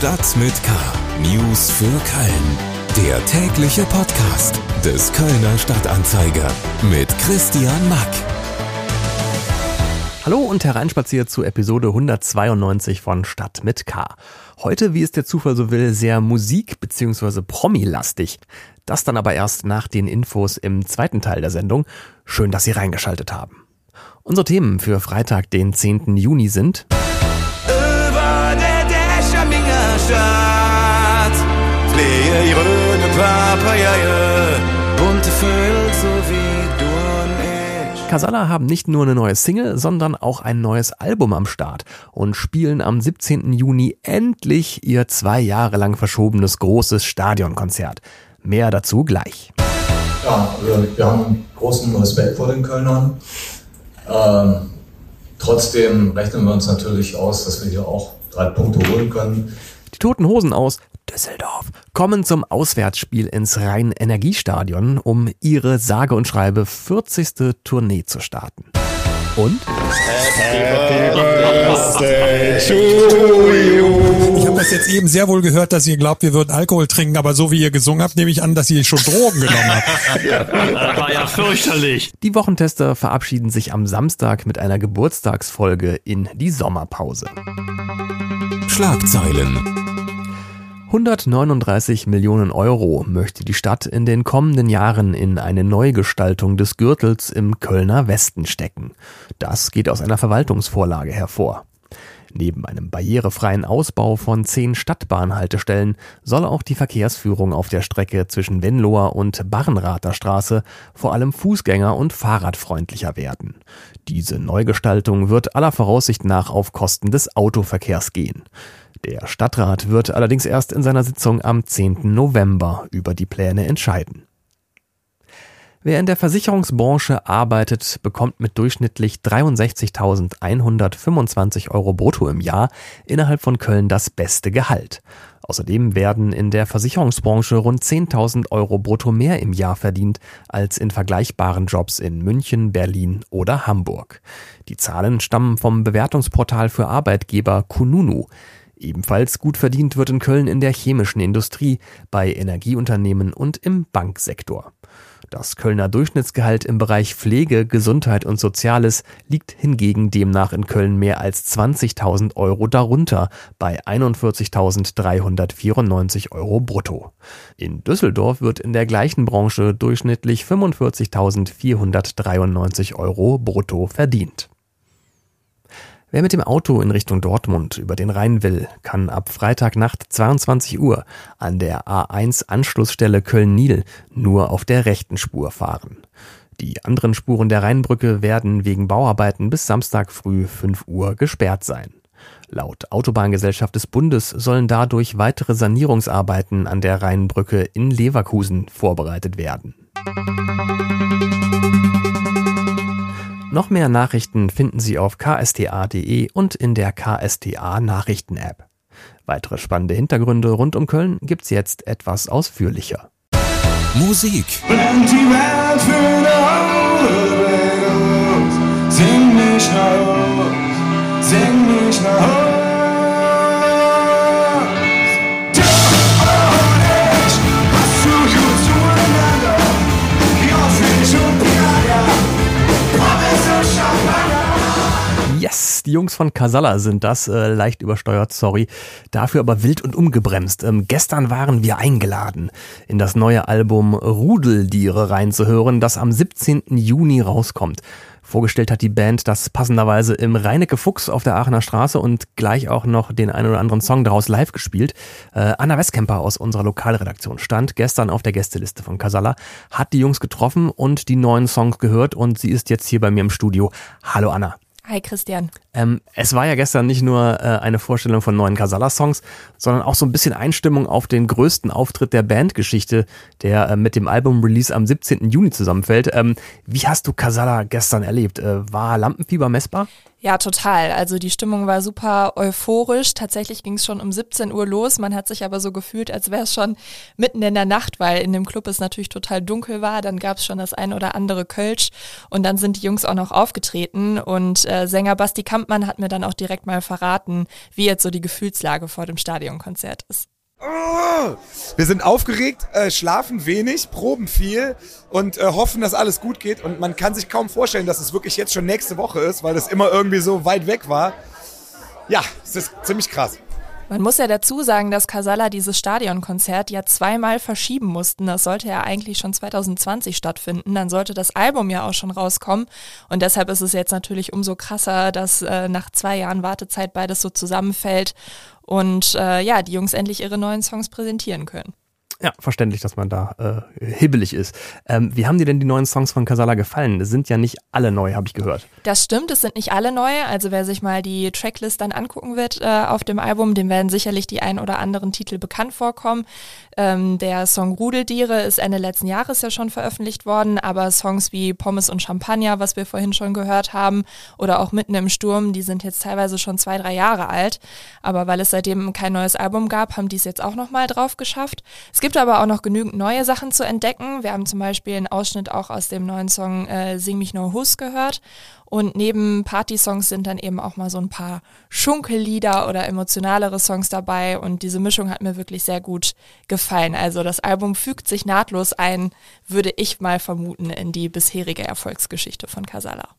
Stadt mit K. News für Köln. Der tägliche Podcast des Kölner Stadtanzeiger mit Christian Mack. Hallo und hereinspaziert zu Episode 192 von Stadt mit K. Heute, wie es der Zufall so will, sehr musik- bzw. promi-lastig. Das dann aber erst nach den Infos im zweiten Teil der Sendung. Schön, dass Sie reingeschaltet haben. Unsere Themen für Freitag, den 10. Juni sind Ihre grüne Papaye Bunte Vögel so wie du Casalla haben nicht nur eine neue Single, sondern auch ein neues Album am Start und spielen am 17. Juni endlich ihr zwei Jahre lang verschobenes großes Stadionkonzert. Mehr dazu gleich. Ja, wir, wir haben großen Respekt vor den Kölnern. Ähm, trotzdem rechnen wir uns natürlich aus, dass wir hier auch drei Punkte holen können. Die Toten Hosen aus Düsseldorf kommen zum Auswärtsspiel ins Rhein-Energiestadion, um ihre sage und schreibe 40. Tournee zu starten. Und Ich habe das jetzt eben sehr wohl gehört, dass ihr glaubt, wir würden Alkohol trinken, aber so wie ihr gesungen habt, nehme ich an, dass ihr schon Drogen genommen habt. Das war ja fürchterlich. die Wochentester verabschieden sich am Samstag mit einer Geburtstagsfolge in die Sommerpause. Schlagzeilen. 139 Millionen Euro möchte die Stadt in den kommenden Jahren in eine Neugestaltung des Gürtels im Kölner Westen stecken. Das geht aus einer Verwaltungsvorlage hervor. Neben einem barrierefreien Ausbau von zehn Stadtbahnhaltestellen soll auch die Verkehrsführung auf der Strecke zwischen Venloer und Barrenrather Straße vor allem fußgänger- und fahrradfreundlicher werden. Diese Neugestaltung wird aller Voraussicht nach auf Kosten des Autoverkehrs gehen. Der Stadtrat wird allerdings erst in seiner Sitzung am 10. November über die Pläne entscheiden. Wer in der Versicherungsbranche arbeitet, bekommt mit durchschnittlich 63.125 Euro brutto im Jahr innerhalb von Köln das beste Gehalt. Außerdem werden in der Versicherungsbranche rund 10.000 Euro brutto mehr im Jahr verdient als in vergleichbaren Jobs in München, Berlin oder Hamburg. Die Zahlen stammen vom Bewertungsportal für Arbeitgeber Kununu. Ebenfalls gut verdient wird in Köln in der chemischen Industrie, bei Energieunternehmen und im Banksektor. Das Kölner Durchschnittsgehalt im Bereich Pflege, Gesundheit und Soziales liegt hingegen demnach in Köln mehr als 20.000 Euro darunter, bei 41.394 Euro brutto. In Düsseldorf wird in der gleichen Branche durchschnittlich 45.493 Euro brutto verdient. Wer mit dem Auto in Richtung Dortmund über den Rhein will, kann ab Freitagnacht 22 Uhr an der A1 Anschlussstelle Köln-Nil nur auf der rechten Spur fahren. Die anderen Spuren der Rheinbrücke werden wegen Bauarbeiten bis Samstag früh 5 Uhr gesperrt sein. Laut Autobahngesellschaft des Bundes sollen dadurch weitere Sanierungsarbeiten an der Rheinbrücke in Leverkusen vorbereitet werden. Noch mehr Nachrichten finden Sie auf ksta.de und in der KSTA Nachrichten App. Weitere spannende Hintergründe rund um Köln gibt's jetzt etwas ausführlicher. Musik, Brennt die Welt für eine die Jungs von Casalla sind das, äh, leicht übersteuert, sorry. Dafür aber wild und umgebremst. Ähm, gestern waren wir eingeladen, in das neue Album Rudeldiere reinzuhören, das am 17. Juni rauskommt. Vorgestellt hat die Band das passenderweise im Reinecke Fuchs auf der Aachener Straße und gleich auch noch den einen oder anderen Song daraus live gespielt. Äh, Anna Westkemper aus unserer Lokalredaktion stand gestern auf der Gästeliste von Casalla, hat die Jungs getroffen und die neuen Songs gehört und sie ist jetzt hier bei mir im Studio. Hallo Anna. Hi Christian. Ähm, es war ja gestern nicht nur äh, eine Vorstellung von neuen Casala-Songs, sondern auch so ein bisschen Einstimmung auf den größten Auftritt der Bandgeschichte, der äh, mit dem Album-Release am 17. Juni zusammenfällt. Ähm, wie hast du Casala gestern erlebt? Äh, war Lampenfieber messbar? Ja, total. Also die Stimmung war super euphorisch. Tatsächlich ging es schon um 17 Uhr los. Man hat sich aber so gefühlt, als wäre es schon mitten in der Nacht, weil in dem Club es natürlich total dunkel war. Dann gab es schon das ein oder andere Kölsch und dann sind die Jungs auch noch aufgetreten. Und äh, Sänger Basti Kampmann hat mir dann auch direkt mal verraten, wie jetzt so die Gefühlslage vor dem Stadionkonzert ist. Oh, wir sind aufgeregt, äh, schlafen wenig, proben viel und äh, hoffen, dass alles gut geht. Und man kann sich kaum vorstellen, dass es wirklich jetzt schon nächste Woche ist, weil das immer irgendwie so weit weg war. Ja, es ist ziemlich krass. Man muss ja dazu sagen, dass Casala dieses Stadionkonzert ja zweimal verschieben mussten. Das sollte ja eigentlich schon 2020 stattfinden. Dann sollte das Album ja auch schon rauskommen. Und deshalb ist es jetzt natürlich umso krasser, dass äh, nach zwei Jahren Wartezeit beides so zusammenfällt und äh, ja, die Jungs endlich ihre neuen Songs präsentieren können. Ja, verständlich, dass man da äh, hibbelig ist. Ähm, wie haben dir denn die neuen Songs von Casala gefallen? Es sind ja nicht alle neu, habe ich gehört. Das stimmt, es sind nicht alle neu. Also wer sich mal die Tracklist dann angucken wird äh, auf dem Album, dem werden sicherlich die ein oder anderen Titel bekannt vorkommen. Ähm, der Song Rudeldiere ist Ende letzten Jahres ja schon veröffentlicht worden, aber Songs wie Pommes und Champagner, was wir vorhin schon gehört haben, oder auch Mitten im Sturm, die sind jetzt teilweise schon zwei, drei Jahre alt. Aber weil es seitdem kein neues Album gab, haben die es jetzt auch nochmal drauf geschafft. Es gibt gibt aber auch noch genügend neue Sachen zu entdecken. Wir haben zum Beispiel einen Ausschnitt auch aus dem neuen Song äh, Sing mich nur Hus gehört. Und neben Party-Songs sind dann eben auch mal so ein paar Schunkellieder oder emotionalere Songs dabei. Und diese Mischung hat mir wirklich sehr gut gefallen. Also das Album fügt sich nahtlos ein, würde ich mal vermuten, in die bisherige Erfolgsgeschichte von Casala.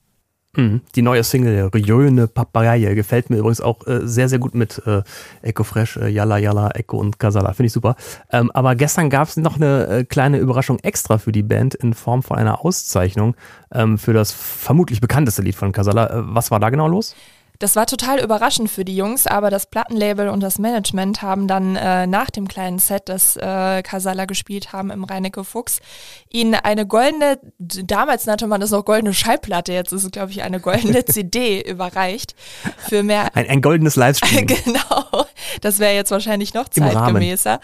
Mhm. Die neue Single Rione Papagaye gefällt mir übrigens auch äh, sehr, sehr gut mit äh, Echo Fresh, äh, Yalla Yalla, Echo und Casala. Finde ich super. Ähm, aber gestern gab es noch eine äh, kleine Überraschung extra für die Band in Form von einer Auszeichnung ähm, für das vermutlich bekannteste Lied von Casala. Äh, was war da genau los? Das war total überraschend für die Jungs, aber das Plattenlabel und das Management haben dann äh, nach dem kleinen Set, das äh, Casala gespielt haben im Reinecke Fuchs, ihnen eine goldene, damals nannte man das noch goldene Schallplatte, jetzt ist es glaube ich eine goldene CD überreicht für mehr. Ein, ein goldenes Livestream. genau, das wäre jetzt wahrscheinlich noch zeitgemäßer.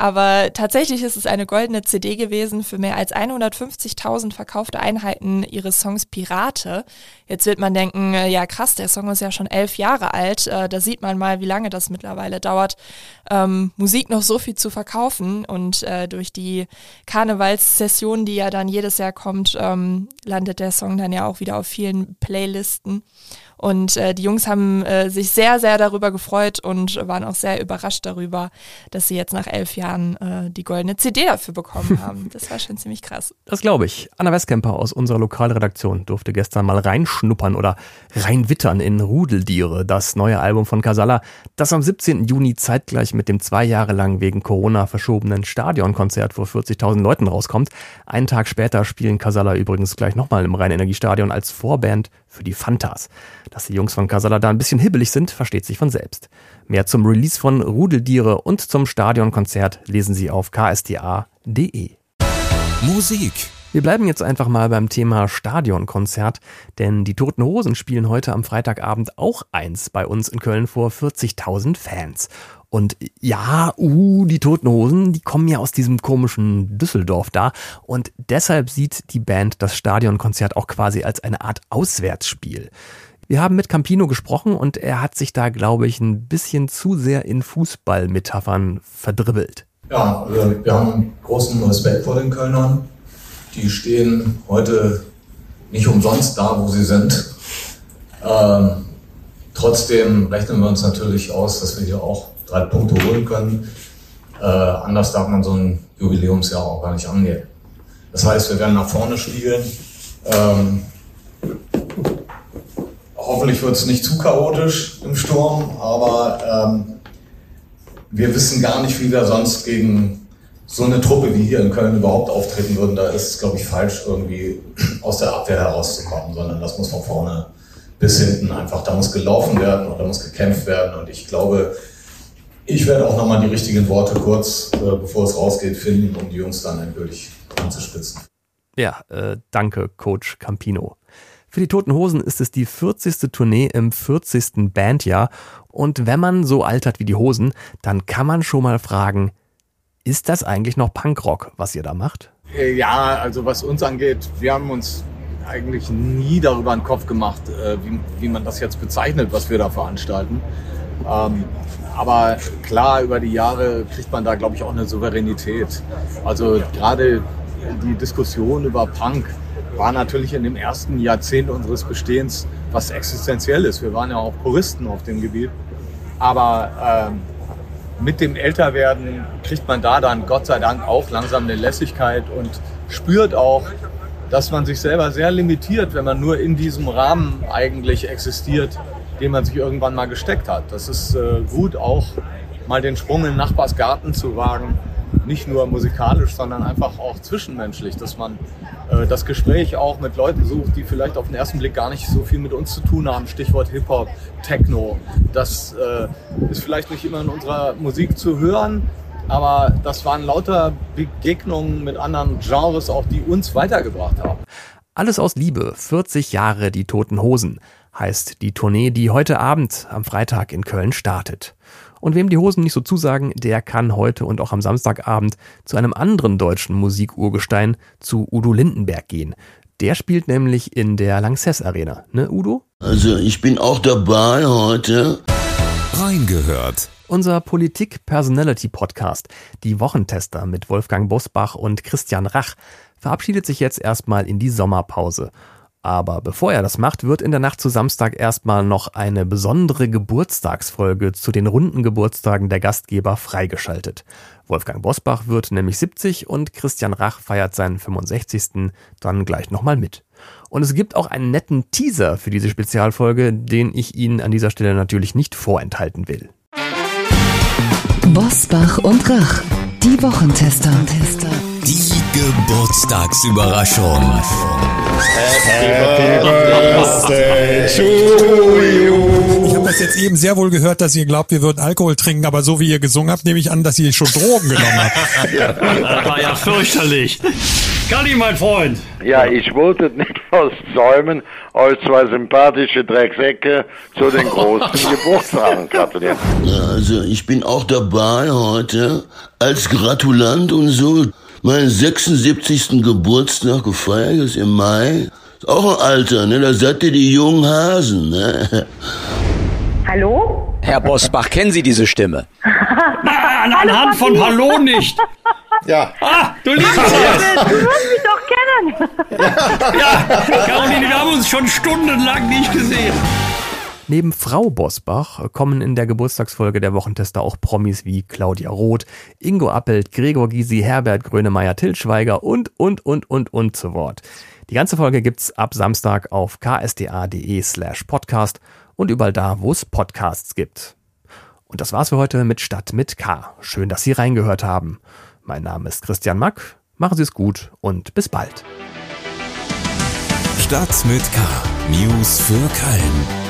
Aber tatsächlich ist es eine goldene CD gewesen für mehr als 150.000 verkaufte Einheiten ihres Songs Pirate. Jetzt wird man denken, äh, ja krass, der Song ist ja schon elf Jahre alt. Äh, da sieht man mal, wie lange das mittlerweile dauert, ähm, Musik noch so viel zu verkaufen. Und äh, durch die Karnevalssession, die ja dann jedes Jahr kommt, ähm, landet der Song dann ja auch wieder auf vielen Playlisten. Und äh, die Jungs haben äh, sich sehr, sehr darüber gefreut und waren auch sehr überrascht darüber, dass sie jetzt nach elf Jahren äh, die goldene CD dafür bekommen haben. Das war schon ziemlich krass. Das glaube ich. Anna Westkemper aus unserer Lokalredaktion durfte gestern mal reinschnuppern oder reinwittern in Rudeldiere, das neue Album von Casala, das am 17. Juni zeitgleich mit dem zwei Jahre lang wegen Corona verschobenen Stadionkonzert vor 40.000 Leuten rauskommt. Einen Tag später spielen Casala übrigens gleich nochmal im Rheinenergiestadion als Vorband für die Fantas. Dass die Jungs von Casala da ein bisschen hibbelig sind, versteht sich von selbst. Mehr zum Release von Rudeldiere und zum Stadionkonzert lesen Sie auf ksta.de. Musik wir bleiben jetzt einfach mal beim Thema Stadionkonzert, denn die Toten Hosen spielen heute am Freitagabend auch eins bei uns in Köln vor 40.000 Fans. Und ja, uh, die Toten Hosen, die kommen ja aus diesem komischen Düsseldorf da. Und deshalb sieht die Band das Stadionkonzert auch quasi als eine Art Auswärtsspiel. Wir haben mit Campino gesprochen und er hat sich da, glaube ich, ein bisschen zu sehr in Fußballmetaphern verdribbelt. Ja, also wir haben großen Respekt vor den Kölnern. Die stehen heute nicht umsonst da, wo sie sind. Ähm, trotzdem rechnen wir uns natürlich aus, dass wir hier auch drei Punkte holen können. Äh, anders darf man so ein Jubiläumsjahr auch gar nicht angehen. Das heißt, wir werden nach vorne spielen. Ähm, hoffentlich wird es nicht zu chaotisch im Sturm, aber ähm, wir wissen gar nicht, wie wir sonst gegen so eine Truppe wie hier in Köln überhaupt auftreten würden. Da ist es, glaube ich, falsch, irgendwie aus der Abwehr herauszukommen, sondern das muss von vorne bis hinten einfach, da muss gelaufen werden und da muss gekämpft werden. Und ich glaube, ich werde auch nochmal die richtigen Worte kurz, äh, bevor es rausgeht, finden, um die Jungs dann endgültig anzuspitzen. Ja, äh, danke, Coach Campino. Für die Toten Hosen ist es die 40. Tournee im 40. Bandjahr. Und wenn man so altert wie die Hosen, dann kann man schon mal fragen, ist das eigentlich noch Punkrock, was ihr da macht? Äh, ja, also was uns angeht, wir haben uns eigentlich nie darüber einen Kopf gemacht, äh, wie, wie man das jetzt bezeichnet, was wir da veranstalten. Ähm, aber klar, über die Jahre kriegt man da, glaube ich, auch eine Souveränität. Also gerade die Diskussion über Punk war natürlich in dem ersten Jahrzehnt unseres Bestehens was Existenzielles. Wir waren ja auch Puristen auf dem Gebiet. Aber ähm, mit dem Älterwerden kriegt man da dann Gott sei Dank auch langsam eine Lässigkeit und spürt auch, dass man sich selber sehr limitiert, wenn man nur in diesem Rahmen eigentlich existiert, den man sich irgendwann mal gesteckt hat. Das ist äh, gut, auch mal den Sprung in den Nachbarsgarten zu wagen. Nicht nur musikalisch, sondern einfach auch zwischenmenschlich, dass man äh, das Gespräch auch mit Leuten sucht, die vielleicht auf den ersten Blick gar nicht so viel mit uns zu tun haben. Stichwort Hip-Hop, Techno. Das äh, ist vielleicht nicht immer in unserer Musik zu hören, aber das waren lauter Begegnungen mit anderen Genres, auch die uns weitergebracht haben. Alles aus Liebe, 40 Jahre die Toten Hosen heißt die Tournee, die heute Abend am Freitag in Köln startet. Und wem die Hosen nicht so zusagen, der kann heute und auch am Samstagabend zu einem anderen deutschen Musikurgestein, zu Udo Lindenberg gehen. Der spielt nämlich in der Lanxess Arena, ne Udo? Also ich bin auch dabei heute. Reingehört. Unser Politik-Personality-Podcast, die Wochentester mit Wolfgang Bosbach und Christian Rach, verabschiedet sich jetzt erstmal in die Sommerpause. Aber bevor er das macht, wird in der Nacht zu Samstag erstmal noch eine besondere Geburtstagsfolge zu den runden Geburtstagen der Gastgeber freigeschaltet. Wolfgang Bosbach wird nämlich 70 und Christian Rach feiert seinen 65. dann gleich nochmal mit. Und es gibt auch einen netten Teaser für diese Spezialfolge, den ich Ihnen an dieser Stelle natürlich nicht vorenthalten will. Bosbach und Rach, die Wochentester. Die Geburtstagsüberraschung. Happy Birthday to you. Ich habe das jetzt eben sehr wohl gehört, dass ihr glaubt, wir würden Alkohol trinken, aber so wie ihr gesungen habt, nehme ich an, dass ihr schon Drogen genommen habt. Das war ja fürchterlich. Galli, mein Freund. Ja, ich wollte nicht aus Säumen euch zwei sympathische Drecksäcke zu den großen Geburtstagen gratulieren. Also ich bin auch dabei heute als Gratulant und so. Meinen 76. Geburtstag gefeiert ist im Mai. Ist auch ein Alter, ne? Da seid ihr die jungen Hasen, ne? Hallo? Herr Bosbach, kennen Sie diese Stimme? Na, an, anhand von Hallo nicht. Ja. Ah, du liebst Du es. wirst mich doch kennen. Ja, Caroline, wir haben uns schon stundenlang nicht gesehen. Neben Frau Bosbach kommen in der Geburtstagsfolge der Wochentester auch Promis wie Claudia Roth, Ingo Appelt, Gregor Gysi, Herbert Grönemeyer, Till Schweiger und, und, und, und, und zu Wort. Die ganze Folge gibt's ab Samstag auf ksda.de slash podcast und überall da, wo es Podcasts gibt. Und das war's für heute mit Stadt mit K. Schön, dass Sie reingehört haben. Mein Name ist Christian Mack. Machen Sie es gut und bis bald. Stadt mit K. News für Köln.